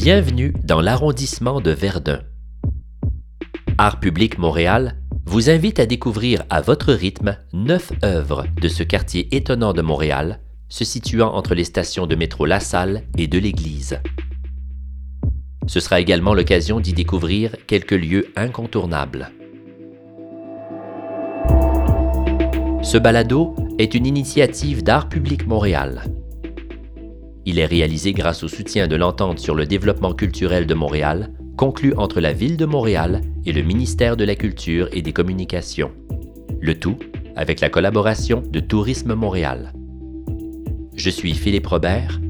Bienvenue dans l'arrondissement de Verdun. Art public Montréal vous invite à découvrir à votre rythme neuf œuvres de ce quartier étonnant de Montréal, se situant entre les stations de métro La Salle et de l'Église. Ce sera également l'occasion d'y découvrir quelques lieux incontournables. Ce balado est une initiative d'Art public Montréal. Il est réalisé grâce au soutien de l'entente sur le développement culturel de Montréal, conclue entre la Ville de Montréal et le ministère de la Culture et des Communications. Le tout avec la collaboration de Tourisme Montréal. Je suis Philippe Robert,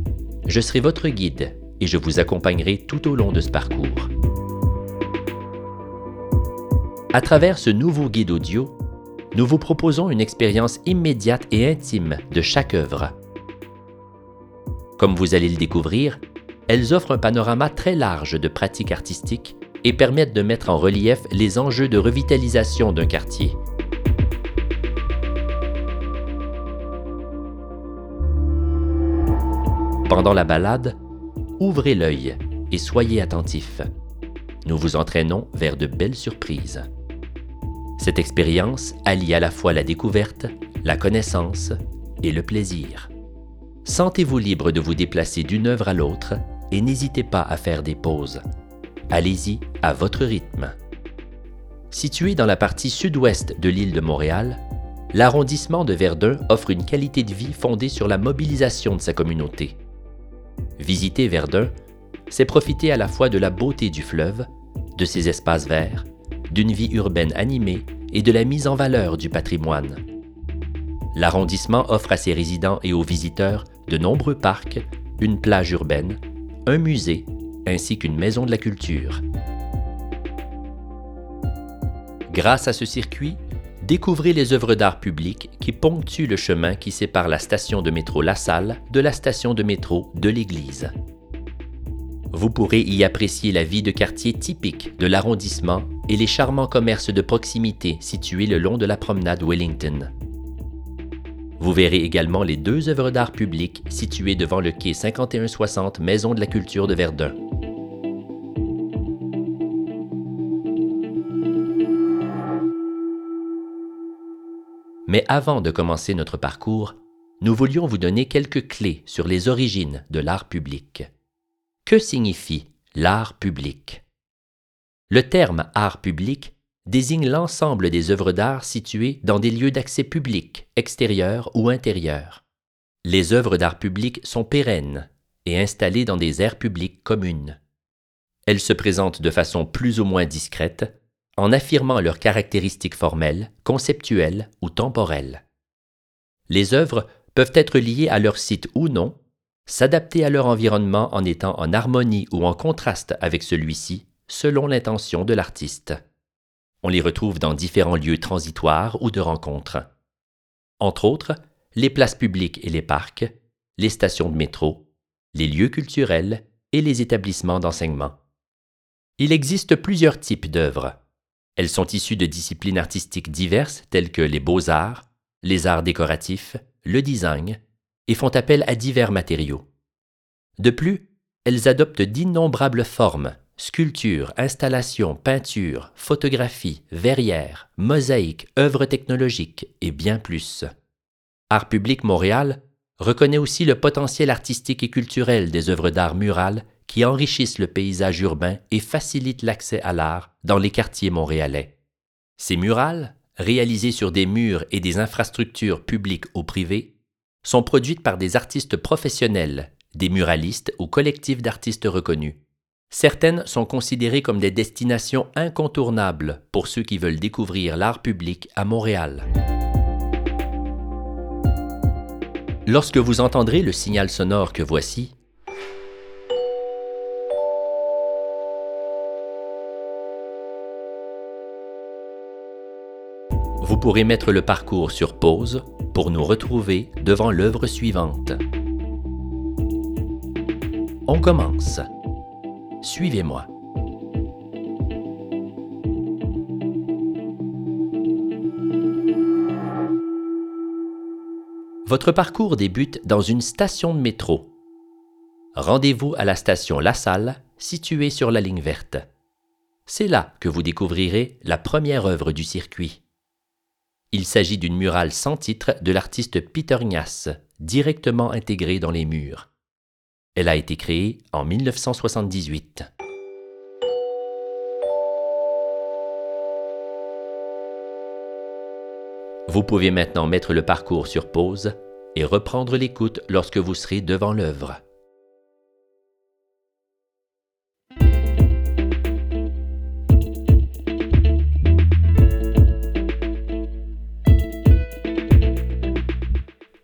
je serai votre guide et je vous accompagnerai tout au long de ce parcours. À travers ce nouveau guide audio, nous vous proposons une expérience immédiate et intime de chaque œuvre. Comme vous allez le découvrir, elles offrent un panorama très large de pratiques artistiques et permettent de mettre en relief les enjeux de revitalisation d'un quartier. Pendant la balade, ouvrez l'œil et soyez attentifs. Nous vous entraînons vers de belles surprises. Cette expérience allie à la fois la découverte, la connaissance et le plaisir. Sentez-vous libre de vous déplacer d'une œuvre à l'autre et n'hésitez pas à faire des pauses. Allez-y à votre rythme. Situé dans la partie sud-ouest de l'île de Montréal, l'arrondissement de Verdun offre une qualité de vie fondée sur la mobilisation de sa communauté. Visiter Verdun, c'est profiter à la fois de la beauté du fleuve, de ses espaces verts, d'une vie urbaine animée et de la mise en valeur du patrimoine. L'arrondissement offre à ses résidents et aux visiteurs de nombreux parcs, une plage urbaine, un musée ainsi qu'une maison de la culture. Grâce à ce circuit, découvrez les œuvres d'art public qui ponctuent le chemin qui sépare la station de métro La Salle de la station de métro de l'Église. Vous pourrez y apprécier la vie de quartier typique de l'arrondissement et les charmants commerces de proximité situés le long de la promenade Wellington. Vous verrez également les deux œuvres d'art public situées devant le quai 5160 Maison de la Culture de Verdun. Mais avant de commencer notre parcours, nous voulions vous donner quelques clés sur les origines de l'art public. Que signifie l'art public? Le terme art public désigne l'ensemble des œuvres d'art situées dans des lieux d'accès public, extérieurs ou intérieurs. Les œuvres d'art public sont pérennes et installées dans des aires publiques communes. Elles se présentent de façon plus ou moins discrète, en affirmant leurs caractéristiques formelles, conceptuelles ou temporelles. Les œuvres peuvent être liées à leur site ou non, s'adapter à leur environnement en étant en harmonie ou en contraste avec celui-ci, selon l'intention de l'artiste. On les retrouve dans différents lieux transitoires ou de rencontres. Entre autres, les places publiques et les parcs, les stations de métro, les lieux culturels et les établissements d'enseignement. Il existe plusieurs types d'œuvres. Elles sont issues de disciplines artistiques diverses telles que les beaux-arts, les arts décoratifs, le design, et font appel à divers matériaux. De plus, elles adoptent d'innombrables formes, sculptures, installations, peintures, photographies, verrières, mosaïques, œuvres technologiques et bien plus. Art public Montréal reconnaît aussi le potentiel artistique et culturel des œuvres d'art murales qui enrichissent le paysage urbain et facilitent l'accès à l'art dans les quartiers montréalais. Ces murales, réalisées sur des murs et des infrastructures publiques ou privées, sont produites par des artistes professionnels, des muralistes ou collectifs d'artistes reconnus. Certaines sont considérées comme des destinations incontournables pour ceux qui veulent découvrir l'art public à Montréal. Lorsque vous entendrez le signal sonore que voici, vous pourrez mettre le parcours sur pause pour nous retrouver devant l'œuvre suivante. On commence. Suivez-moi. Votre parcours débute dans une station de métro. rendez-vous à la station La Salle, située sur la ligne verte. C'est là que vous découvrirez la première œuvre du circuit. Il s'agit d'une murale sans titre de l'artiste Peter Gnass, directement intégrée dans les murs. Elle a été créée en 1978. Vous pouvez maintenant mettre le parcours sur pause et reprendre l'écoute lorsque vous serez devant l'œuvre.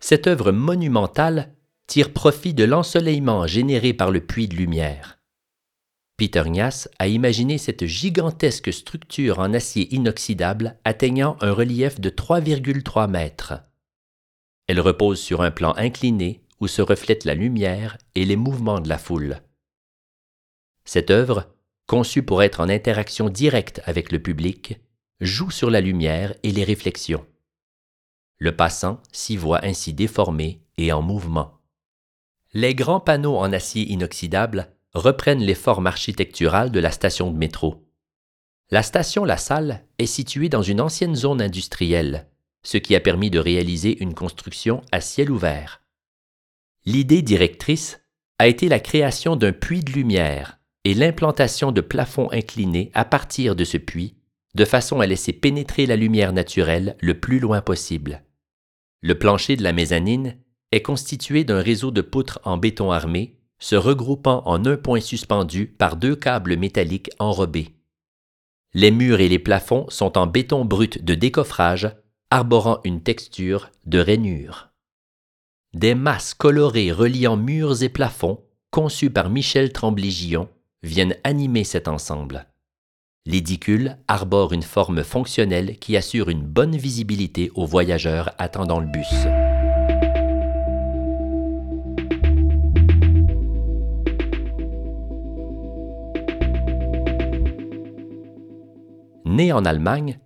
Cette œuvre monumentale tire profit de l'ensoleillement généré par le puits de lumière. Peter Gnass a imaginé cette gigantesque structure en acier inoxydable atteignant un relief de 3,3 mètres. Elle repose sur un plan incliné où se reflètent la lumière et les mouvements de la foule. Cette œuvre, conçue pour être en interaction directe avec le public, joue sur la lumière et les réflexions. Le passant s'y voit ainsi déformé et en mouvement. Les grands panneaux en acier inoxydable reprennent les formes architecturales de la station de métro. La station La Salle est située dans une ancienne zone industrielle, ce qui a permis de réaliser une construction à ciel ouvert. L'idée directrice a été la création d'un puits de lumière et l'implantation de plafonds inclinés à partir de ce puits, de façon à laisser pénétrer la lumière naturelle le plus loin possible. Le plancher de la mezzanine est constitué d'un réseau de poutres en béton armé se regroupant en un point suspendu par deux câbles métalliques enrobés. Les murs et les plafonds sont en béton brut de décoffrage, arborant une texture de rainure. Des masses colorées reliant murs et plafonds, conçues par Michel Tremblay-Gillon, viennent animer cet ensemble. L'édicule arbore une forme fonctionnelle qui assure une bonne visibilité aux voyageurs attendant le bus. Né en Allemagne,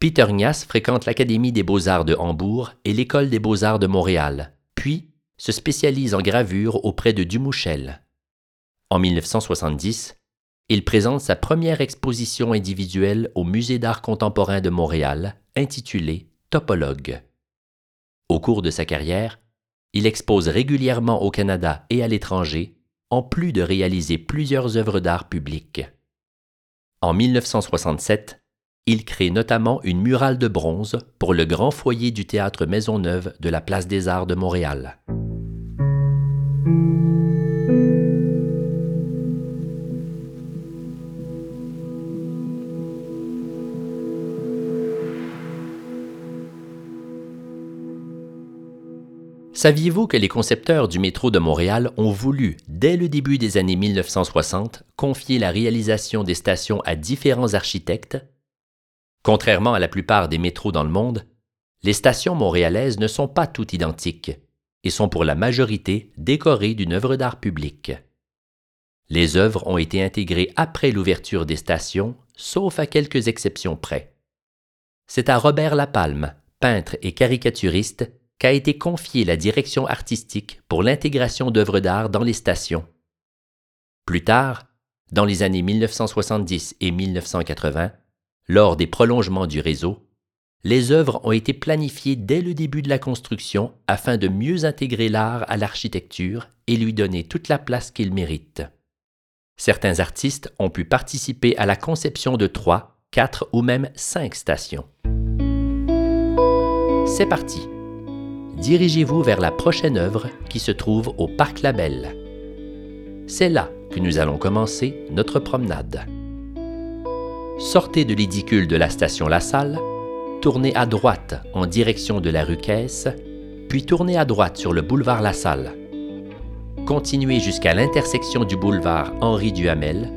Peter Gnass fréquente l'Académie des beaux-arts de Hambourg et l'École des beaux-arts de Montréal, puis se spécialise en gravure auprès de Dumouchel. En 1970, il présente sa première exposition individuelle au Musée d'art contemporain de Montréal, intitulée Topologue. Au cours de sa carrière, il expose régulièrement au Canada et à l'étranger, en plus de réaliser plusieurs œuvres d'art publiques. En 1967, il crée notamment une murale de bronze pour le grand foyer du théâtre Maisonneuve de la Place des Arts de Montréal. Saviez-vous que les concepteurs du métro de Montréal ont voulu, dès le début des années 1960, confier la réalisation des stations à différents architectes Contrairement à la plupart des métros dans le monde, les stations montréalaises ne sont pas toutes identiques et sont pour la majorité décorées d'une œuvre d'art public. Les œuvres ont été intégrées après l'ouverture des stations, sauf à quelques exceptions près. C'est à Robert Lapalme, peintre et caricaturiste, qu'a été confiée la direction artistique pour l'intégration d'œuvres d'art dans les stations. Plus tard, dans les années 1970 et 1980, lors des prolongements du réseau, les œuvres ont été planifiées dès le début de la construction afin de mieux intégrer l'art à l'architecture et lui donner toute la place qu'il mérite. Certains artistes ont pu participer à la conception de trois, quatre ou même cinq stations. C'est parti. Dirigez-vous vers la prochaine œuvre qui se trouve au Parc Label. C'est là que nous allons commencer notre promenade sortez de l'édicule de la station La Salle, tournez à droite en direction de la rue Caisse, puis tournez à droite sur le boulevard La Salle. Continuez jusqu'à l'intersection du boulevard Henri Duhamel,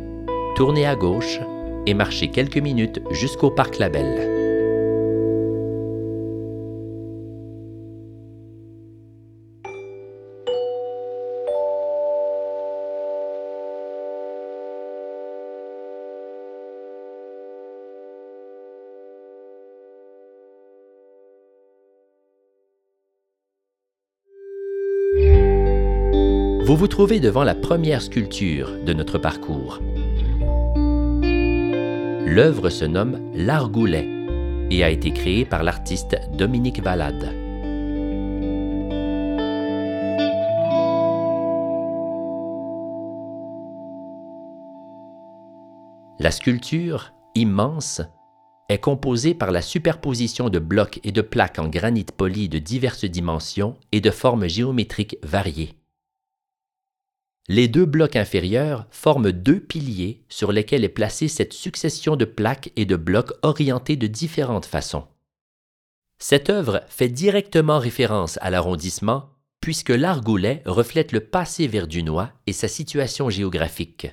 tournez à gauche et marchez quelques minutes jusqu'au parc Labelle. Vous trouvez devant la première sculpture de notre parcours. L'œuvre se nomme L'Argoulet et a été créée par l'artiste Dominique Valade. La sculpture, immense, est composée par la superposition de blocs et de plaques en granit poli de diverses dimensions et de formes géométriques variées. Les deux blocs inférieurs forment deux piliers sur lesquels est placée cette succession de plaques et de blocs orientés de différentes façons. Cette œuvre fait directement référence à l'arrondissement puisque l'argoulet reflète le passé verdunois et sa situation géographique.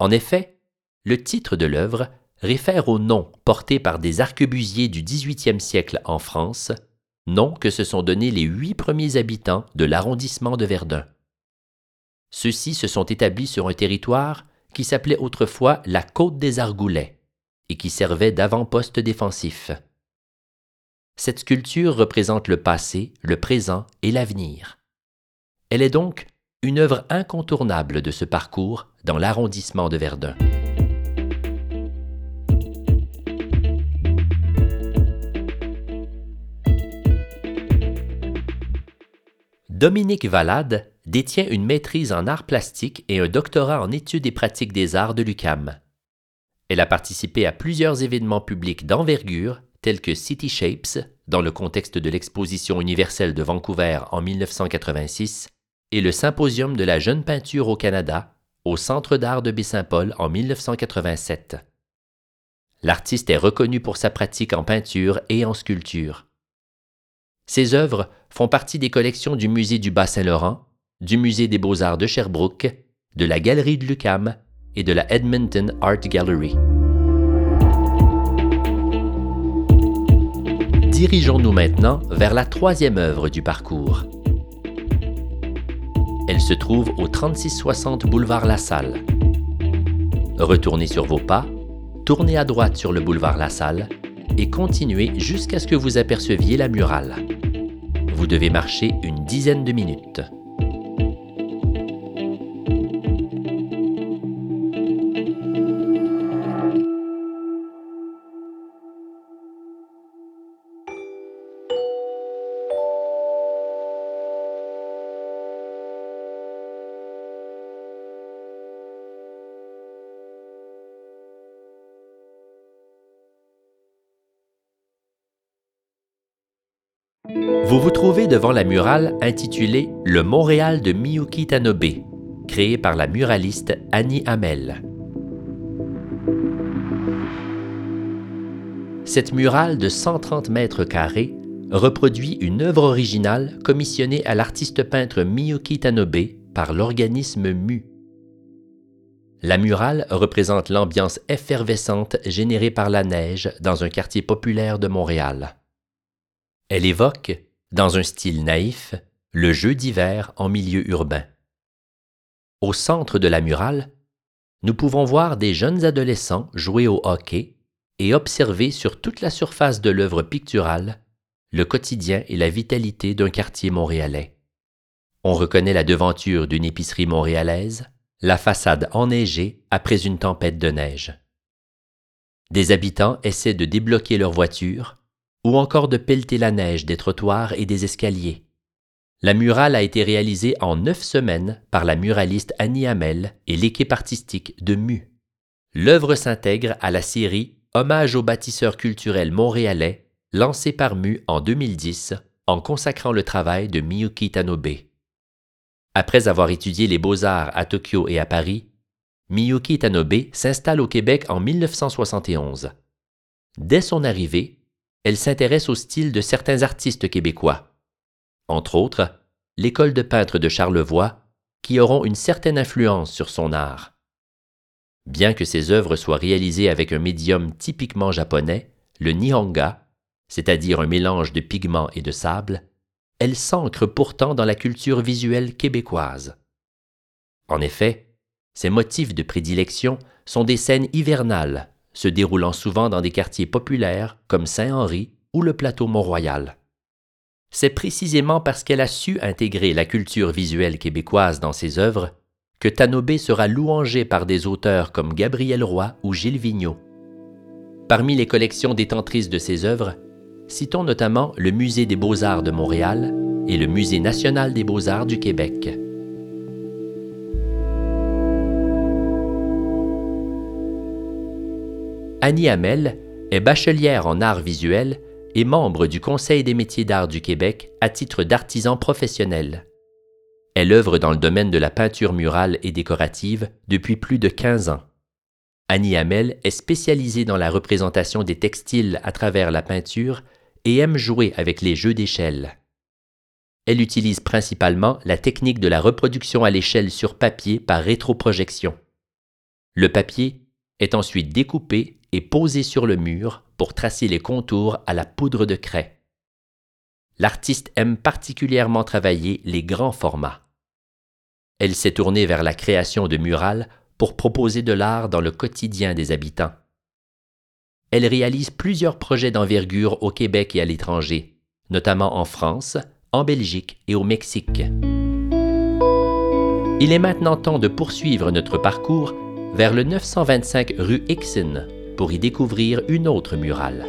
En effet, le titre de l'œuvre réfère au nom porté par des arquebusiers du XVIIIe siècle en France, nom que se sont donnés les huit premiers habitants de l'arrondissement de Verdun. Ceux-ci se sont établis sur un territoire qui s'appelait autrefois la Côte des Argoulets et qui servait d'avant-poste défensif. Cette sculpture représente le passé, le présent et l'avenir. Elle est donc une œuvre incontournable de ce parcours dans l'arrondissement de Verdun. Dominique Valade détient une maîtrise en arts plastiques et un doctorat en études et pratiques des arts de l'UCAM. Elle a participé à plusieurs événements publics d'envergure tels que City Shapes, dans le contexte de l'exposition universelle de Vancouver en 1986, et le Symposium de la jeune peinture au Canada, au Centre d'art de Baie-Saint-Paul en 1987. L'artiste est reconnu pour sa pratique en peinture et en sculpture. Ses œuvres font partie des collections du Musée du Bas-Saint-Laurent, du Musée des Beaux-Arts de Sherbrooke, de la Galerie de Lucam et de la Edmonton Art Gallery. Dirigeons-nous maintenant vers la troisième œuvre du parcours. Elle se trouve au 3660 boulevard La Salle. Retournez sur vos pas, tournez à droite sur le boulevard La Salle et continuez jusqu'à ce que vous aperceviez la murale. Vous devez marcher une dizaine de minutes. Devant la murale intitulée Le Montréal de Miyuki Tanobe, créée par la muraliste Annie Hamel. Cette murale de 130 mètres carrés reproduit une œuvre originale commissionnée à l'artiste peintre Miyuki Tanobe par l'organisme MU. La murale représente l'ambiance effervescente générée par la neige dans un quartier populaire de Montréal. Elle évoque, dans un style naïf, le jeu d'hiver en milieu urbain. Au centre de la murale, nous pouvons voir des jeunes adolescents jouer au hockey et observer sur toute la surface de l'œuvre picturale le quotidien et la vitalité d'un quartier montréalais. On reconnaît la devanture d'une épicerie montréalaise, la façade enneigée après une tempête de neige. Des habitants essaient de débloquer leur voiture ou encore de pelleter la neige des trottoirs et des escaliers. La murale a été réalisée en neuf semaines par la muraliste Annie Hamel et l'équipe artistique de MU. L'œuvre s'intègre à la série Hommage aux bâtisseurs culturels montréalais, lancée par MU en 2010 en consacrant le travail de Miyuki Tanobe. Après avoir étudié les beaux-arts à Tokyo et à Paris, Miyuki Tanobe s'installe au Québec en 1971. Dès son arrivée, elle s'intéresse au style de certains artistes québécois. Entre autres, l'école de peintres de Charlevoix, qui auront une certaine influence sur son art. Bien que ses œuvres soient réalisées avec un médium typiquement japonais, le nihonga, c'est-à-dire un mélange de pigments et de sable, elle s'ancre pourtant dans la culture visuelle québécoise. En effet, ses motifs de prédilection sont des scènes hivernales se déroulant souvent dans des quartiers populaires comme Saint-Henri ou le plateau Mont-Royal. C'est précisément parce qu'elle a su intégrer la culture visuelle québécoise dans ses œuvres que Tanobé sera louangé par des auteurs comme Gabriel Roy ou Gilles Vigneault. Parmi les collections détentrices de ses œuvres, citons notamment le Musée des beaux-arts de Montréal et le Musée national des beaux-arts du Québec. Annie Hamel est bachelière en arts visuels et membre du Conseil des métiers d'art du Québec à titre d'artisan professionnel. Elle œuvre dans le domaine de la peinture murale et décorative depuis plus de 15 ans. Annie Hamel est spécialisée dans la représentation des textiles à travers la peinture et aime jouer avec les jeux d'échelle. Elle utilise principalement la technique de la reproduction à l'échelle sur papier par rétroprojection. Le papier est ensuite découpé et posé sur le mur pour tracer les contours à la poudre de craie. L'artiste aime particulièrement travailler les grands formats. Elle s'est tournée vers la création de murales pour proposer de l'art dans le quotidien des habitants. Elle réalise plusieurs projets d'envergure au Québec et à l'étranger, notamment en France, en Belgique et au Mexique. Il est maintenant temps de poursuivre notre parcours vers le 925 rue Ixon pour y découvrir une autre murale.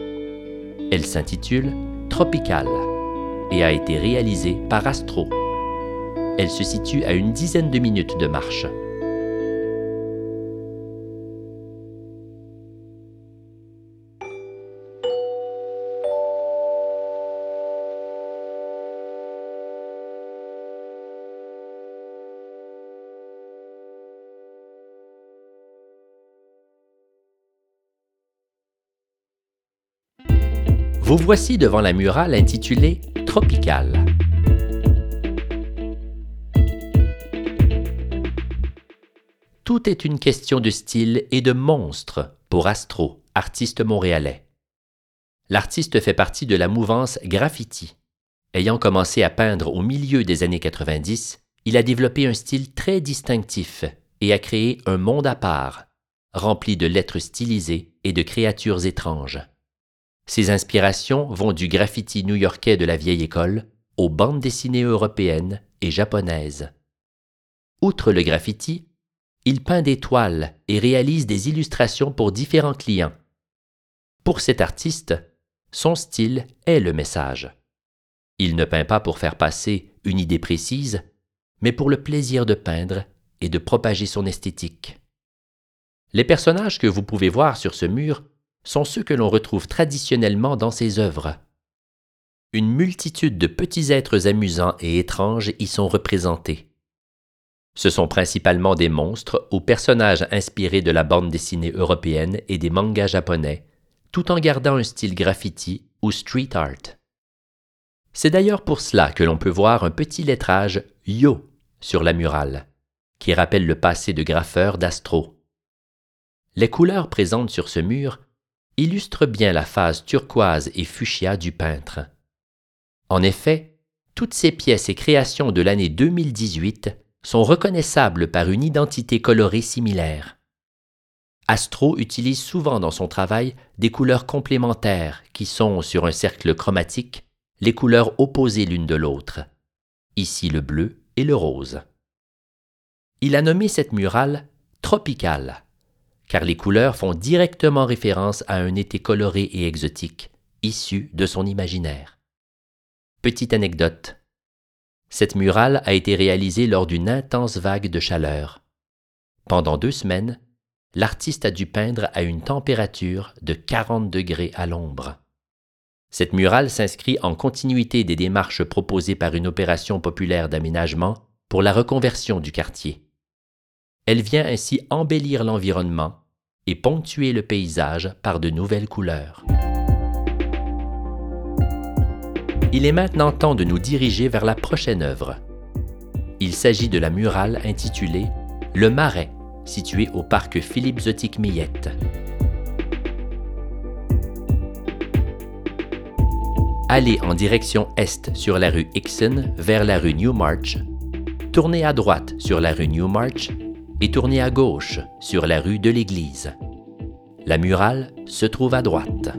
Elle s'intitule Tropical et a été réalisée par Astro. Elle se situe à une dizaine de minutes de marche. Vous voici devant la murale intitulée Tropical. Tout est une question de style et de monstre pour Astro, artiste montréalais. L'artiste fait partie de la mouvance graffiti. Ayant commencé à peindre au milieu des années 90, il a développé un style très distinctif et a créé un monde à part, rempli de lettres stylisées et de créatures étranges. Ses inspirations vont du graffiti new-yorkais de la vieille école aux bandes dessinées européennes et japonaises. Outre le graffiti, il peint des toiles et réalise des illustrations pour différents clients. Pour cet artiste, son style est le message. Il ne peint pas pour faire passer une idée précise, mais pour le plaisir de peindre et de propager son esthétique. Les personnages que vous pouvez voir sur ce mur sont ceux que l'on retrouve traditionnellement dans ses œuvres. Une multitude de petits êtres amusants et étranges y sont représentés. Ce sont principalement des monstres ou personnages inspirés de la bande dessinée européenne et des mangas japonais, tout en gardant un style graffiti ou street art. C'est d'ailleurs pour cela que l'on peut voir un petit lettrage Yo sur la murale, qui rappelle le passé de graffeur d'Astro. Les couleurs présentes sur ce mur illustre bien la phase turquoise et fuchsia du peintre. En effet, toutes ces pièces et créations de l'année 2018 sont reconnaissables par une identité colorée similaire. Astro utilise souvent dans son travail des couleurs complémentaires qui sont, sur un cercle chromatique, les couleurs opposées l'une de l'autre, ici le bleu et le rose. Il a nommé cette murale Tropicale car les couleurs font directement référence à un été coloré et exotique, issu de son imaginaire. Petite anecdote. Cette murale a été réalisée lors d'une intense vague de chaleur. Pendant deux semaines, l'artiste a dû peindre à une température de 40 degrés à l'ombre. Cette murale s'inscrit en continuité des démarches proposées par une opération populaire d'aménagement pour la reconversion du quartier. Elle vient ainsi embellir l'environnement et ponctuer le paysage par de nouvelles couleurs. Il est maintenant temps de nous diriger vers la prochaine œuvre. Il s'agit de la murale intitulée Le Marais, située au parc Philippe Zotique Millette. Allez en direction est sur la rue Ixon vers la rue Newmarch. Tournez à droite sur la rue Newmarch et tournez à gauche sur la rue de l'Église. La murale se trouve à droite.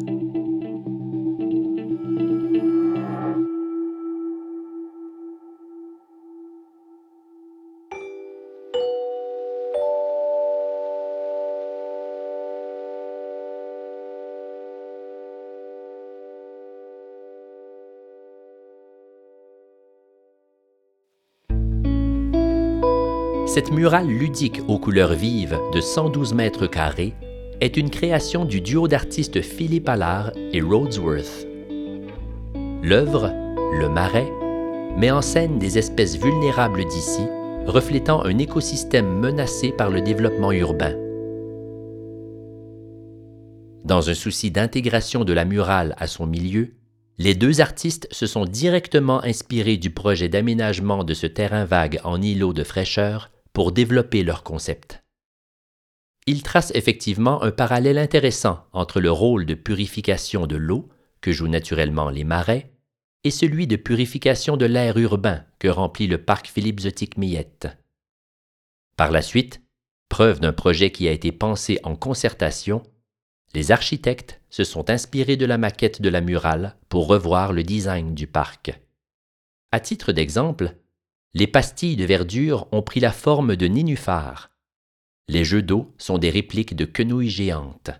Cette murale ludique aux couleurs vives de 112 mètres carrés est une création du duo d'artistes Philippe Allard et Rhodesworth. L'œuvre, Le Marais, met en scène des espèces vulnérables d'ici, reflétant un écosystème menacé par le développement urbain. Dans un souci d'intégration de la murale à son milieu, les deux artistes se sont directement inspirés du projet d'aménagement de ce terrain vague en îlot de fraîcheur pour développer leur concept. Ils tracent effectivement un parallèle intéressant entre le rôle de purification de l'eau, que jouent naturellement les marais, et celui de purification de l'air urbain que remplit le parc Philippe Zotique Millette. Par la suite, preuve d'un projet qui a été pensé en concertation, les architectes se sont inspirés de la maquette de la murale pour revoir le design du parc. À titre d'exemple, les pastilles de verdure ont pris la forme de nénuphars. Les jeux d'eau sont des répliques de quenouilles géantes.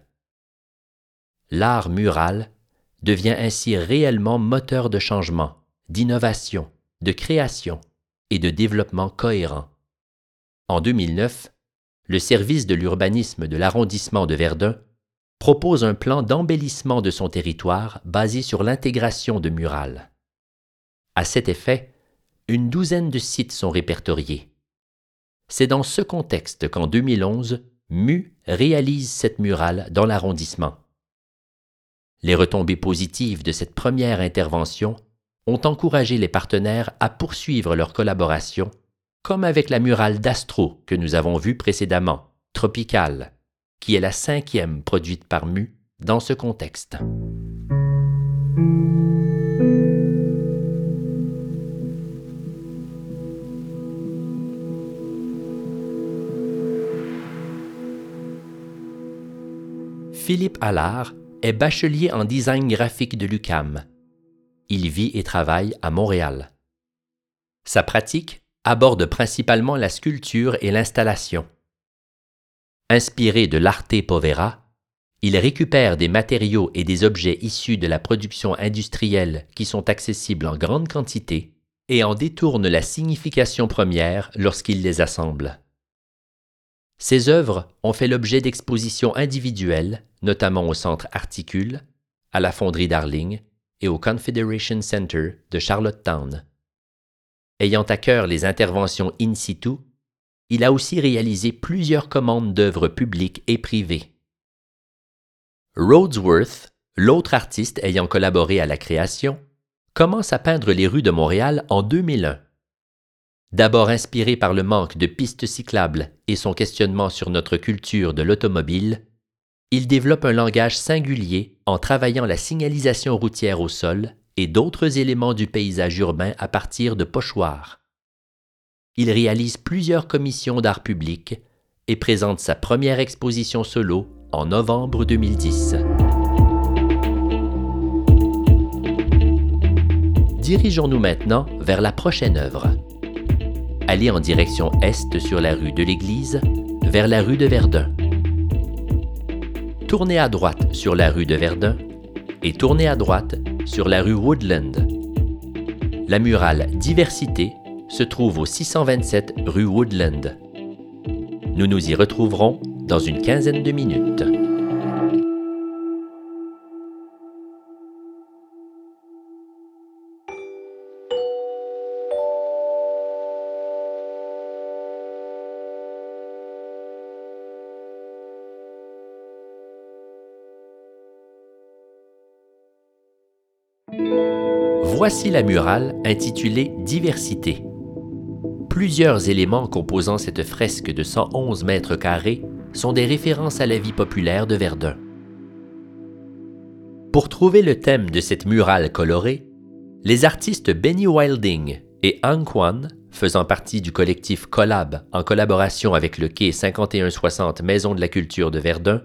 L'art mural devient ainsi réellement moteur de changement, d'innovation, de création et de développement cohérent. En 2009, le service de l'urbanisme de l'arrondissement de Verdun propose un plan d'embellissement de son territoire basé sur l'intégration de murales. À cet effet, une douzaine de sites sont répertoriés. C'est dans ce contexte qu'en 2011, MU réalise cette murale dans l'arrondissement. Les retombées positives de cette première intervention ont encouragé les partenaires à poursuivre leur collaboration, comme avec la murale d'Astro que nous avons vue précédemment, Tropicale, qui est la cinquième produite par Mu dans ce contexte. Philippe Allard est bachelier en design graphique de l'UCAM. Il vit et travaille à Montréal. Sa pratique aborde principalement la sculpture et l'installation. Inspiré de l'arte povera, il récupère des matériaux et des objets issus de la production industrielle qui sont accessibles en grande quantité et en détourne la signification première lorsqu'il les assemble. Ses œuvres ont fait l'objet d'expositions individuelles, notamment au Centre Articule, à la Fonderie Darling et au Confederation Center de Charlottetown. Ayant à cœur les interventions in situ, il a aussi réalisé plusieurs commandes d'œuvres publiques et privées. Rhodesworth, l'autre artiste ayant collaboré à la création, commence à peindre les rues de Montréal en 2001. D'abord inspiré par le manque de pistes cyclables et son questionnement sur notre culture de l'automobile, il développe un langage singulier en travaillant la signalisation routière au sol et d'autres éléments du paysage urbain à partir de pochoirs. Il réalise plusieurs commissions d'art public et présente sa première exposition solo en novembre 2010. Dirigeons-nous maintenant vers la prochaine œuvre allez en direction est sur la rue de l'Église, vers la rue de Verdun. Tournez à droite sur la rue de Verdun et tournez à droite sur la rue Woodland. La murale Diversité se trouve au 627 rue Woodland. Nous nous y retrouverons dans une quinzaine de minutes. Voici la murale intitulée Diversité. Plusieurs éléments composant cette fresque de 111 mètres carrés sont des références à la vie populaire de Verdun. Pour trouver le thème de cette murale colorée, les artistes Benny Wilding et Ang Kwan, faisant partie du collectif Collab en collaboration avec le quai 5160 Maison de la Culture de Verdun,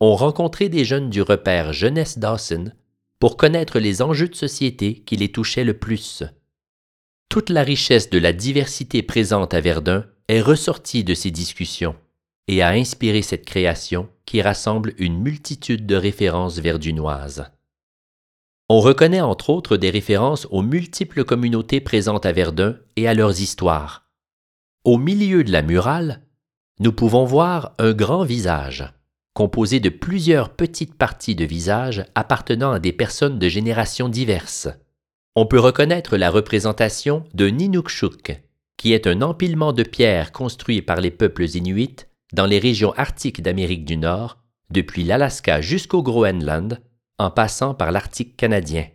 ont rencontré des jeunes du repère Jeunesse Dawson pour connaître les enjeux de société qui les touchaient le plus. Toute la richesse de la diversité présente à Verdun est ressortie de ces discussions et a inspiré cette création qui rassemble une multitude de références verdunoises. On reconnaît entre autres des références aux multiples communautés présentes à Verdun et à leurs histoires. Au milieu de la murale, nous pouvons voir un grand visage, composé de plusieurs petites parties de visage appartenant à des personnes de générations diverses. On peut reconnaître la représentation de Ninukshuk, qui est un empilement de pierres construit par les peuples inuits dans les régions arctiques d'Amérique du Nord, depuis l'Alaska jusqu'au Groenland, en passant par l'Arctique canadien.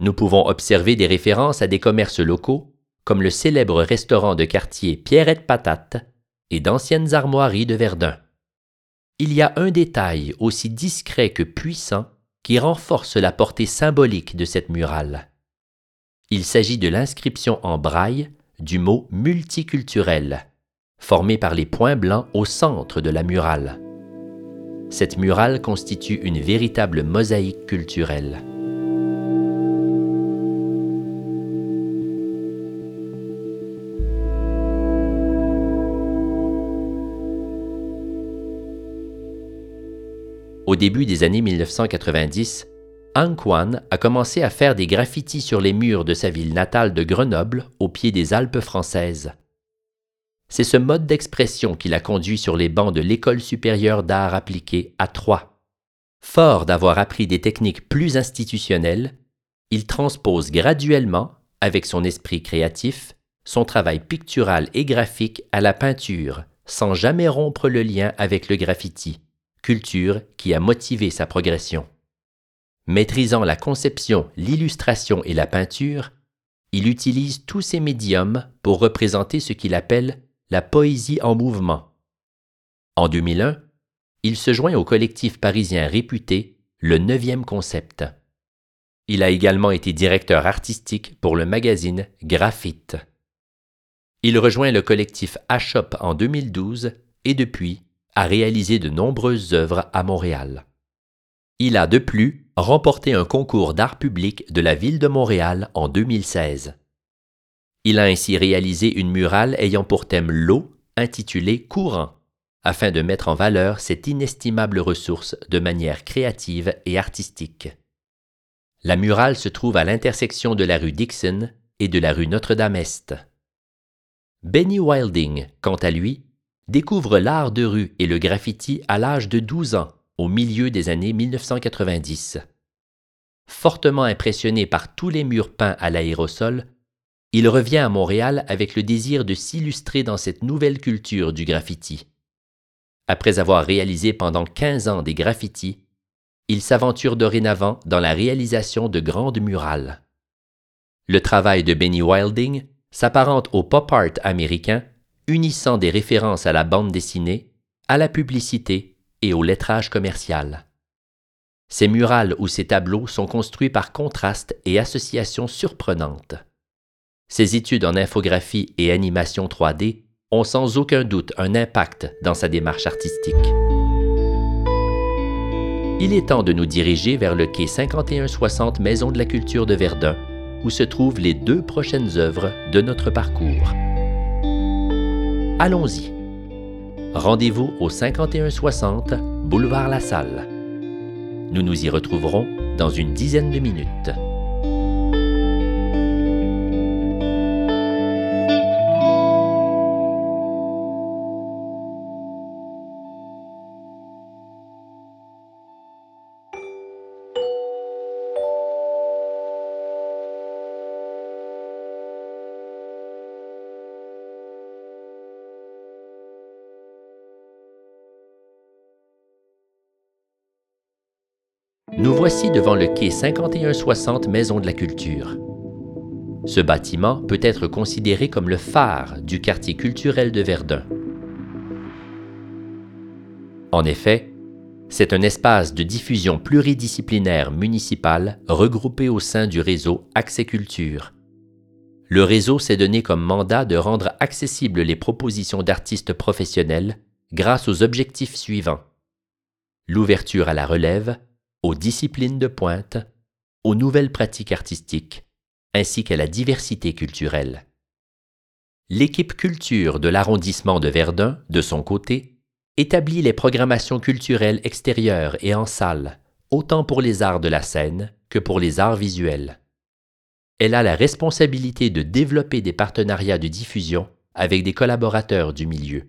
Nous pouvons observer des références à des commerces locaux, comme le célèbre restaurant de quartier Pierrette Patate et d'anciennes armoiries de Verdun. Il y a un détail aussi discret que puissant qui renforce la portée symbolique de cette murale. Il s'agit de l'inscription en braille du mot multiculturel, formé par les points blancs au centre de la murale. Cette murale constitue une véritable mosaïque culturelle. Début des années 1990, Ang Kwan a commencé à faire des graffitis sur les murs de sa ville natale de Grenoble, au pied des Alpes françaises. C'est ce mode d'expression qui l'a conduit sur les bancs de l'École supérieure d'art appliqué à Troyes. Fort d'avoir appris des techniques plus institutionnelles, il transpose graduellement, avec son esprit créatif, son travail pictural et graphique à la peinture, sans jamais rompre le lien avec le graffiti culture qui a motivé sa progression. Maîtrisant la conception, l'illustration et la peinture, il utilise tous ces médiums pour représenter ce qu'il appelle la poésie en mouvement. En 2001, il se joint au collectif parisien réputé Le Neuvième Concept. Il a également été directeur artistique pour le magazine Graphite. Il rejoint le collectif Ashop en 2012 et depuis, a réalisé de nombreuses œuvres à Montréal. Il a de plus remporté un concours d'art public de la ville de Montréal en 2016. Il a ainsi réalisé une murale ayant pour thème l'eau, intitulée Courant, afin de mettre en valeur cette inestimable ressource de manière créative et artistique. La murale se trouve à l'intersection de la rue Dixon et de la rue Notre-Dame-Est. Benny Wilding, quant à lui, découvre l'art de rue et le graffiti à l'âge de 12 ans, au milieu des années 1990. Fortement impressionné par tous les murs peints à l'aérosol, il revient à Montréal avec le désir de s'illustrer dans cette nouvelle culture du graffiti. Après avoir réalisé pendant 15 ans des graffitis, il s'aventure dorénavant dans la réalisation de grandes murales. Le travail de Benny Wilding s'apparente au pop art américain unissant des références à la bande dessinée, à la publicité et au lettrage commercial. Ces murales ou ces tableaux sont construits par contraste et association surprenantes. Ses études en infographie et animation 3D ont sans aucun doute un impact dans sa démarche artistique. Il est temps de nous diriger vers le quai 5160 Maison de la Culture de Verdun, où se trouvent les deux prochaines œuvres de notre parcours. Allons-y. Rendez-vous au 5160 Boulevard La Salle. Nous nous y retrouverons dans une dizaine de minutes. Voici devant le quai 5160 Maison de la Culture. Ce bâtiment peut être considéré comme le phare du quartier culturel de Verdun. En effet, c'est un espace de diffusion pluridisciplinaire municipal regroupé au sein du réseau Accès Culture. Le réseau s'est donné comme mandat de rendre accessibles les propositions d'artistes professionnels grâce aux objectifs suivants. L'ouverture à la relève, aux disciplines de pointe, aux nouvelles pratiques artistiques, ainsi qu'à la diversité culturelle. L'équipe culture de l'arrondissement de Verdun, de son côté, établit les programmations culturelles extérieures et en salle, autant pour les arts de la scène que pour les arts visuels. Elle a la responsabilité de développer des partenariats de diffusion avec des collaborateurs du milieu.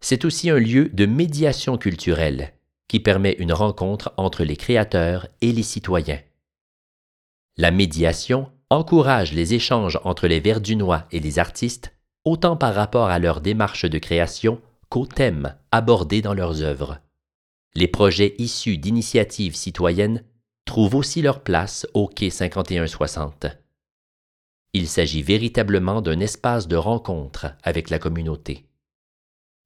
C'est aussi un lieu de médiation culturelle qui permet une rencontre entre les créateurs et les citoyens. La médiation encourage les échanges entre les Verdunois et les artistes, autant par rapport à leur démarche de création qu'aux thèmes abordés dans leurs œuvres. Les projets issus d'initiatives citoyennes trouvent aussi leur place au quai 5160. Il s'agit véritablement d'un espace de rencontre avec la communauté.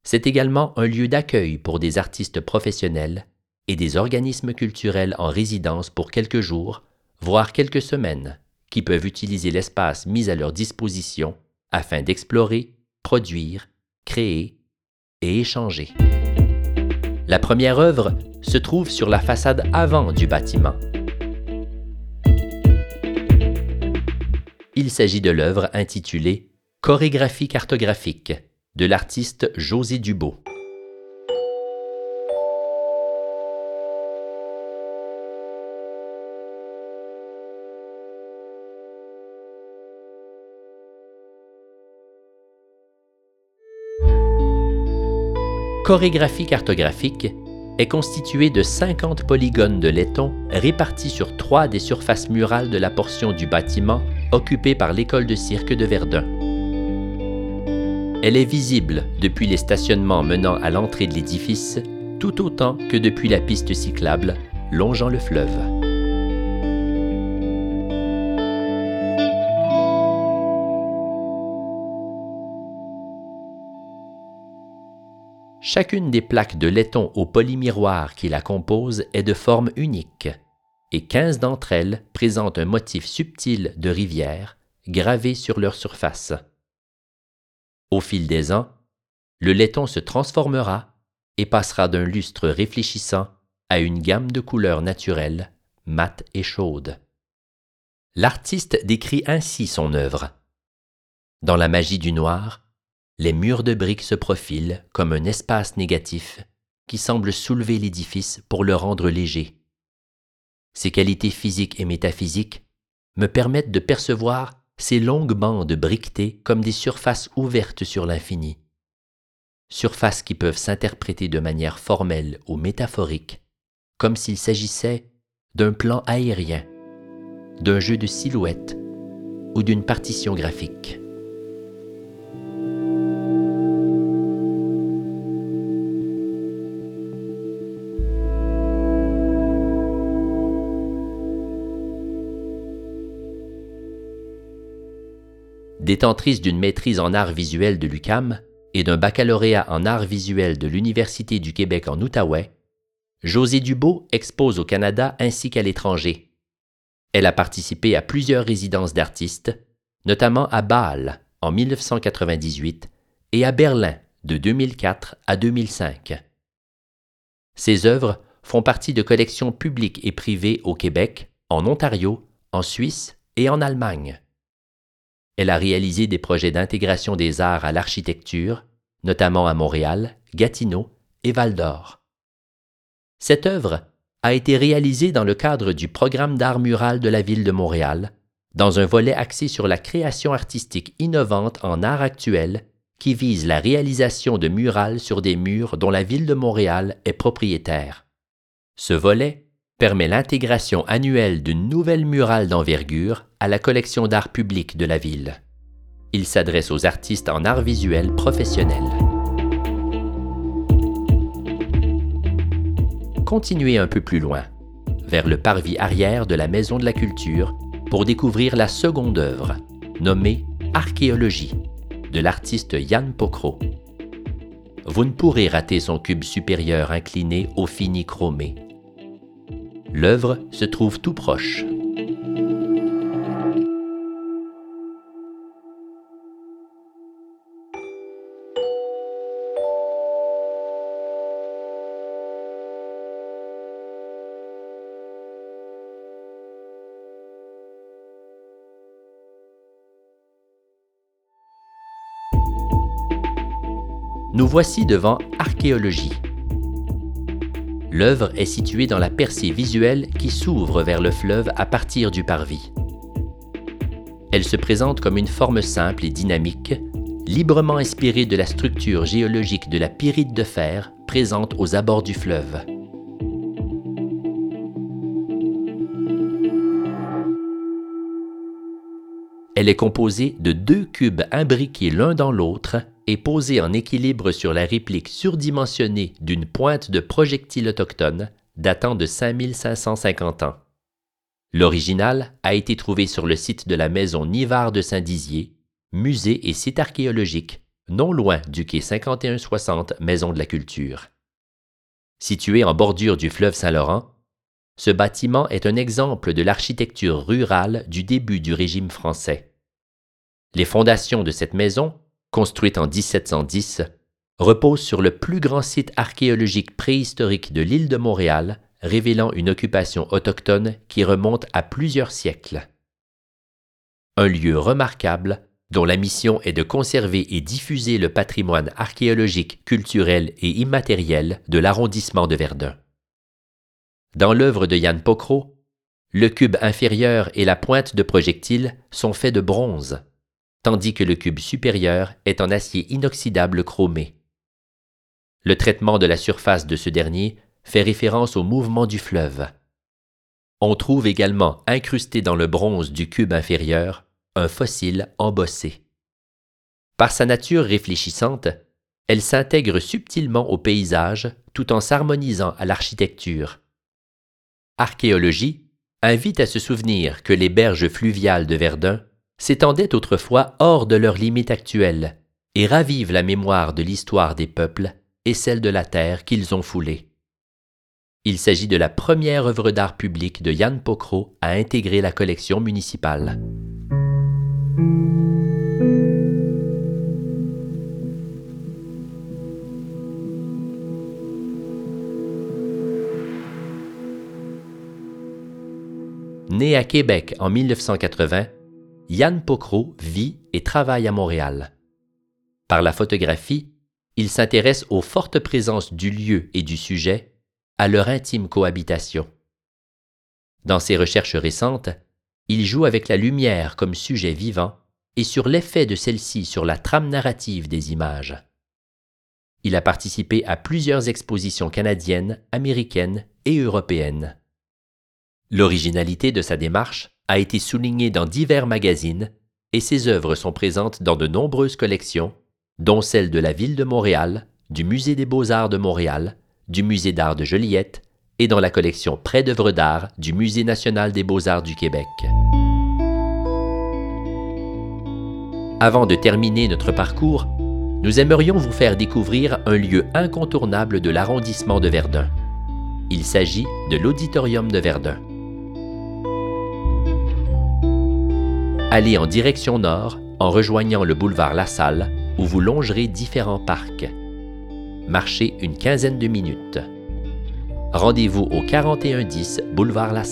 C'est également un lieu d'accueil pour des artistes professionnels et des organismes culturels en résidence pour quelques jours, voire quelques semaines, qui peuvent utiliser l'espace mis à leur disposition afin d'explorer, produire, créer et échanger. La première œuvre se trouve sur la façade avant du bâtiment. Il s'agit de l'œuvre intitulée Chorégraphie cartographique de l'artiste José Dubo. Chorégraphie cartographique est constituée de 50 polygones de laiton répartis sur trois des surfaces murales de la portion du bâtiment occupée par l'école de cirque de Verdun. Elle est visible depuis les stationnements menant à l'entrée de l'édifice, tout autant que depuis la piste cyclable longeant le fleuve. Chacune des plaques de laiton au polymiroir qui la composent est de forme unique, et 15 d'entre elles présentent un motif subtil de rivière gravé sur leur surface. Au fil des ans, le laiton se transformera et passera d'un lustre réfléchissant à une gamme de couleurs naturelles, mates et chaudes. L'artiste décrit ainsi son œuvre. Dans la magie du noir, les murs de briques se profilent comme un espace négatif qui semble soulever l'édifice pour le rendre léger. Ses qualités physiques et métaphysiques me permettent de percevoir ces longues bandes briquetées comme des surfaces ouvertes sur l'infini. Surfaces qui peuvent s'interpréter de manière formelle ou métaphorique, comme s'il s'agissait d'un plan aérien, d'un jeu de silhouettes ou d'une partition graphique. Détentrice d'une maîtrise en art visuel de l'UCAM et d'un baccalauréat en art visuel de l'Université du Québec en Outaouais, José Dubo expose au Canada ainsi qu'à l'étranger. Elle a participé à plusieurs résidences d'artistes, notamment à Bâle en 1998 et à Berlin de 2004 à 2005. Ses œuvres font partie de collections publiques et privées au Québec, en Ontario, en Suisse et en Allemagne. Elle a réalisé des projets d'intégration des arts à l'architecture, notamment à Montréal, Gatineau et Val-d'Or. Cette œuvre a été réalisée dans le cadre du programme d'art mural de la ville de Montréal, dans un volet axé sur la création artistique innovante en art actuel qui vise la réalisation de murales sur des murs dont la ville de Montréal est propriétaire. Ce volet permet l'intégration annuelle d'une nouvelle murale d'envergure à la collection d'art public de la ville. Il s'adresse aux artistes en art visuel professionnels. Continuez un peu plus loin, vers le parvis arrière de la Maison de la Culture, pour découvrir la seconde œuvre, nommée Archéologie, de l'artiste Yann Pocro. Vous ne pourrez rater son cube supérieur incliné au fini chromé L'œuvre se trouve tout proche. Nous voici devant archéologie L'œuvre est située dans la percée visuelle qui s'ouvre vers le fleuve à partir du parvis. Elle se présente comme une forme simple et dynamique, librement inspirée de la structure géologique de la pyrite de fer présente aux abords du fleuve. Elle est composée de deux cubes imbriqués l'un dans l'autre et posés en équilibre sur la réplique surdimensionnée d'une pointe de projectile autochtone datant de 5550 ans. L'original a été trouvé sur le site de la maison Nivard de Saint-Dizier, musée et site archéologique, non loin du quai 5160 Maison de la Culture. Situé en bordure du fleuve Saint-Laurent, ce bâtiment est un exemple de l'architecture rurale du début du régime français. Les fondations de cette maison, construite en 1710, reposent sur le plus grand site archéologique préhistorique de l'île de Montréal, révélant une occupation autochtone qui remonte à plusieurs siècles. Un lieu remarquable dont la mission est de conserver et diffuser le patrimoine archéologique, culturel et immatériel de l'arrondissement de Verdun. Dans l'œuvre de Yann Pocro, le cube inférieur et la pointe de projectile sont faits de bronze, tandis que le cube supérieur est en acier inoxydable chromé. Le traitement de la surface de ce dernier fait référence au mouvement du fleuve. On trouve également incrusté dans le bronze du cube inférieur un fossile embossé. Par sa nature réfléchissante, elle s'intègre subtilement au paysage tout en s'harmonisant à l'architecture, archéologie invite à se souvenir que les berges fluviales de Verdun s'étendaient autrefois hors de leurs limites actuelles et ravivent la mémoire de l'histoire des peuples et celle de la terre qu'ils ont foulée. Il s'agit de la première œuvre d'art public de Yann Pocro à intégrer la collection municipale. Né à Québec en 1980, Yann Pocro vit et travaille à Montréal. Par la photographie, il s'intéresse aux fortes présences du lieu et du sujet, à leur intime cohabitation. Dans ses recherches récentes, il joue avec la lumière comme sujet vivant et sur l'effet de celle-ci sur la trame narrative des images. Il a participé à plusieurs expositions canadiennes, américaines et européennes. L'originalité de sa démarche a été soulignée dans divers magazines et ses œuvres sont présentes dans de nombreuses collections, dont celle de la ville de Montréal, du Musée des beaux-arts de Montréal, du Musée d'art de Joliette et dans la collection Près d'œuvres d'art du Musée national des beaux-arts du Québec. Avant de terminer notre parcours, nous aimerions vous faire découvrir un lieu incontournable de l'arrondissement de Verdun. Il s'agit de l'Auditorium de Verdun. Allez en direction nord en rejoignant le boulevard La Salle où vous longerez différents parcs. Marchez une quinzaine de minutes. Rendez-vous au 4110 boulevard La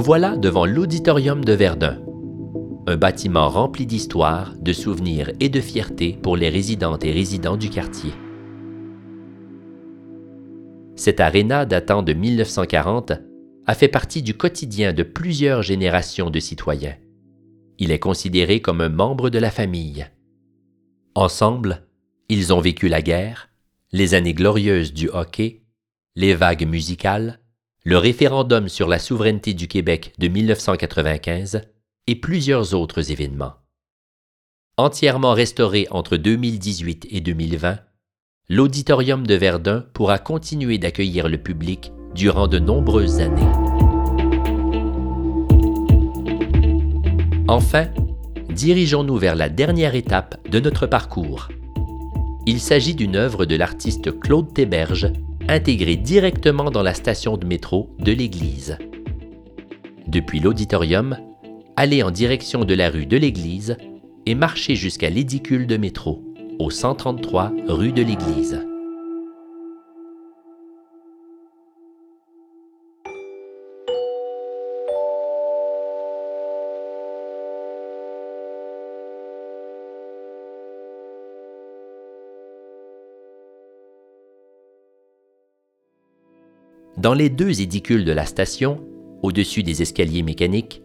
Nous voilà devant l'auditorium de Verdun, un bâtiment rempli d'histoire, de souvenirs et de fierté pour les résidentes et résidents du quartier. Cette aréna datant de 1940 a fait partie du quotidien de plusieurs générations de citoyens. Il est considéré comme un membre de la famille. Ensemble, ils ont vécu la guerre, les années glorieuses du hockey, les vagues musicales, le référendum sur la souveraineté du Québec de 1995 et plusieurs autres événements. Entièrement restauré entre 2018 et 2020, l'auditorium de Verdun pourra continuer d'accueillir le public durant de nombreuses années. Enfin, dirigeons-nous vers la dernière étape de notre parcours. Il s'agit d'une œuvre de l'artiste Claude Théberge intégré directement dans la station de métro de l'église. Depuis l'auditorium, allez en direction de la rue de l'église et marchez jusqu'à l'édicule de métro, au 133 rue de l'église. Dans les deux édicules de la station, au-dessus des escaliers mécaniques,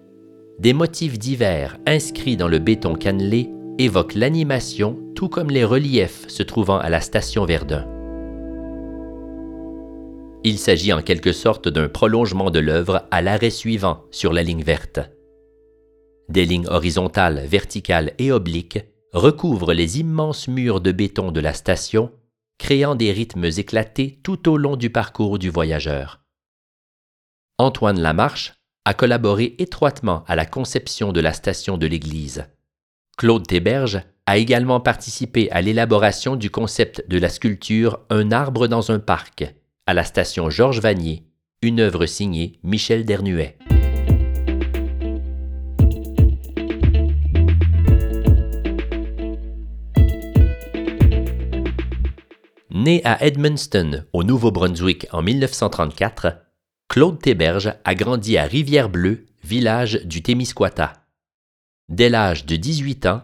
des motifs divers inscrits dans le béton cannelé évoquent l'animation tout comme les reliefs se trouvant à la station Verdun. Il s'agit en quelque sorte d'un prolongement de l'œuvre à l'arrêt suivant sur la ligne verte. Des lignes horizontales, verticales et obliques recouvrent les immenses murs de béton de la station, créant des rythmes éclatés tout au long du parcours du voyageur. Antoine Lamarche a collaboré étroitement à la conception de la station de l'église. Claude Théberge a également participé à l'élaboration du concept de la sculpture Un arbre dans un parc, à la station Georges Vanier, une œuvre signée Michel Dernuet. Né à Edmundston, au Nouveau-Brunswick en 1934, Claude Théberge a grandi à Rivière-Bleue, village du Témiscouata. Dès l'âge de 18 ans,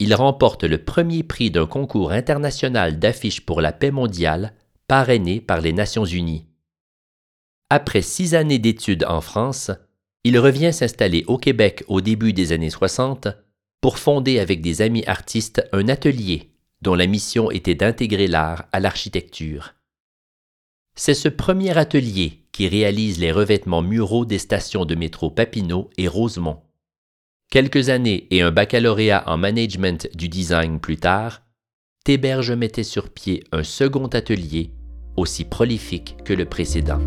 il remporte le premier prix d'un concours international d'affiches pour la paix mondiale parrainé par les Nations Unies. Après six années d'études en France, il revient s'installer au Québec au début des années 60 pour fonder avec des amis artistes un atelier dont la mission était d'intégrer l'art à l'architecture. C'est ce premier atelier qui réalise les revêtements muraux des stations de métro Papineau et Rosemont. Quelques années et un baccalauréat en management du design plus tard, Théberge mettait sur pied un second atelier aussi prolifique que le précédent.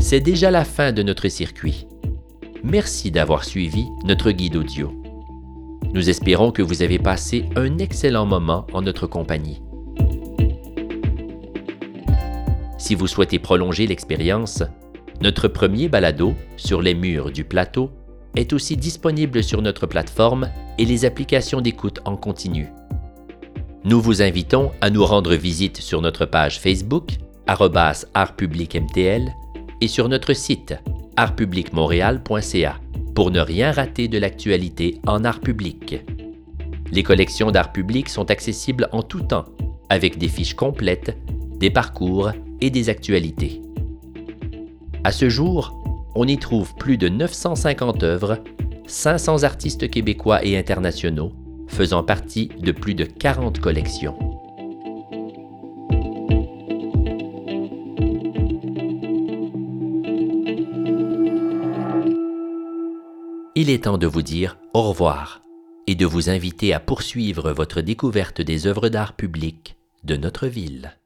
C'est déjà la fin de notre circuit. Merci d'avoir suivi notre guide audio. Nous espérons que vous avez passé un excellent moment en notre compagnie. Si vous souhaitez prolonger l'expérience, notre premier balado sur les murs du plateau est aussi disponible sur notre plateforme et les applications d'écoute en continu. Nous vous invitons à nous rendre visite sur notre page Facebook, artpublicmtl, et sur notre site, artpublicmontréal.ca, pour ne rien rater de l'actualité en art public. Les collections d'art public sont accessibles en tout temps, avec des fiches complètes, des parcours et des actualités. À ce jour, on y trouve plus de 950 œuvres, 500 artistes québécois et internationaux, faisant partie de plus de 40 collections. Il est temps de vous dire au revoir et de vous inviter à poursuivre votre découverte des œuvres d'art public de notre ville.